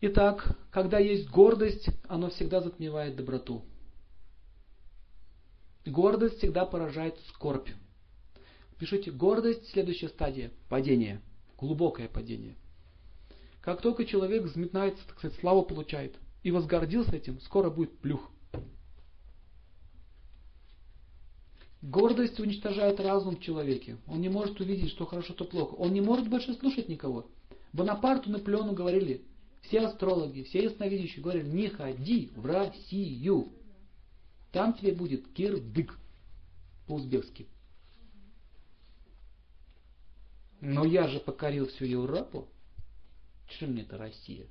Итак, когда есть гордость, оно всегда затмевает доброту. Гордость всегда поражает скорбь. Пишите, гордость, следующая стадия, падение, глубокое падение. Как только человек взметнается, так сказать, славу получает, и возгордился этим, скоро будет плюх. Гордость уничтожает разум в человеке. Он не может увидеть, что хорошо, что плохо. Он не может больше слушать никого. Бонапарту, Наполеону говорили, все астрологи, все ясновидящие говорили, не ходи в Россию. Там тебе будет кирдык по-узбекски. Но я же покорил всю Европу. Чем мне это Россия?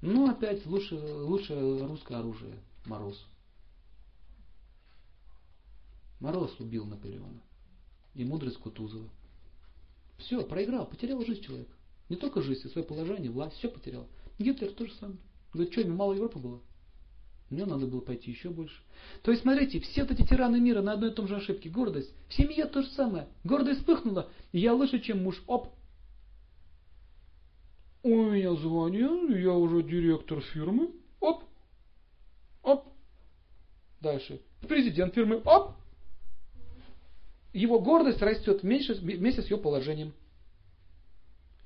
Ну, опять лучше, лучше русское оружие. Мороз. Мороз убил Наполеона. И мудрость Кутузова. Все, проиграл, потерял жизнь человек. Не только жизнь, а свое положение, власть, все потерял. Гитлер тоже самое. Говорит, что, ему мало Европы было? Мне надо было пойти еще больше. То есть, смотрите, все вот эти тираны мира на одной и том же ошибке. Гордость. В семье то же самое. Гордость вспыхнула. Я лучше, чем муж. Оп. У меня звание, я уже директор фирмы. Оп. Оп. Дальше. Президент фирмы. Оп. Его гордость растет вместе с ее положением.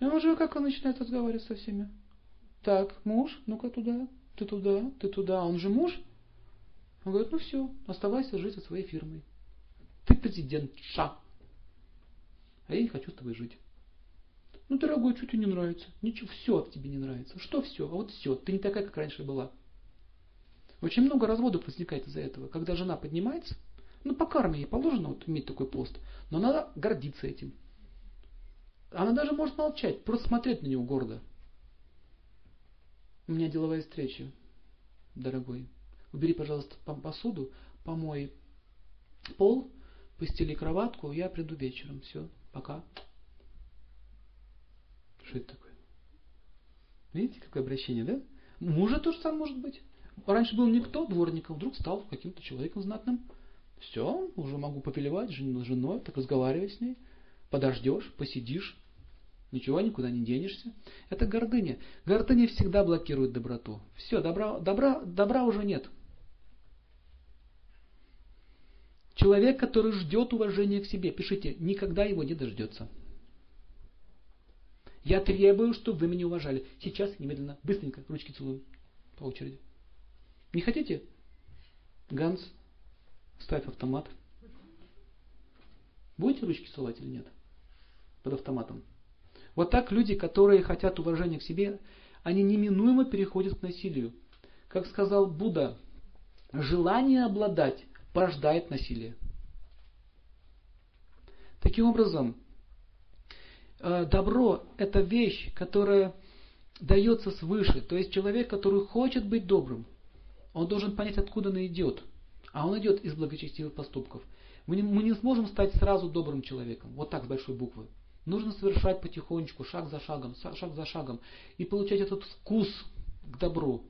И уже как он начинает разговаривать со всеми. Так, муж, ну-ка туда, ты туда, ты туда. Он же муж. Он говорит, ну все, оставайся жить со своей фирмой. Ты президент ша. А я не хочу с тобой жить. Ну, дорогой, что тебе не нравится? Ничего, все в тебе не нравится. Что все? А вот все. Ты не такая, как раньше была. Очень много разводов возникает из-за этого. Когда жена поднимается, ну, по карме ей положено вот иметь такой пост, но надо гордиться этим. Она даже может молчать, просто смотреть на него гордо. У меня деловая встреча, дорогой. Убери, пожалуйста, посуду, помой пол, постели кроватку, я приду вечером. Все, пока. Что это такое? Видите, какое обращение, да? Мужа тоже сам может быть. Раньше был никто, дворником, вдруг стал каким-то человеком знатным. Все, уже могу повелевать женой, так разговаривай с ней. Подождешь, посидишь, ничего никуда не денешься. Это гордыня. Гордыня всегда блокирует доброту. Все, добра, добра, добра уже нет. Человек, который ждет уважения к себе, пишите, никогда его не дождется. Я требую, чтобы вы меня уважали. Сейчас, немедленно, быстренько, ручки целую. По очереди. Не хотите? Ганс, ставь автомат. Будете ручки целовать или нет? Под автоматом. Вот так люди, которые хотят уважения к себе, они неминуемо переходят к насилию. Как сказал Будда, желание обладать порождает насилие. Таким образом, Э, добро – это вещь, которая дается свыше. То есть человек, который хочет быть добрым, он должен понять, откуда он идет. А он идет из благочестивых поступков. Мы не, мы не сможем стать сразу добрым человеком, вот так с большой буквы. Нужно совершать потихонечку, шаг за шагом, шаг за шагом, и получать этот вкус к добру.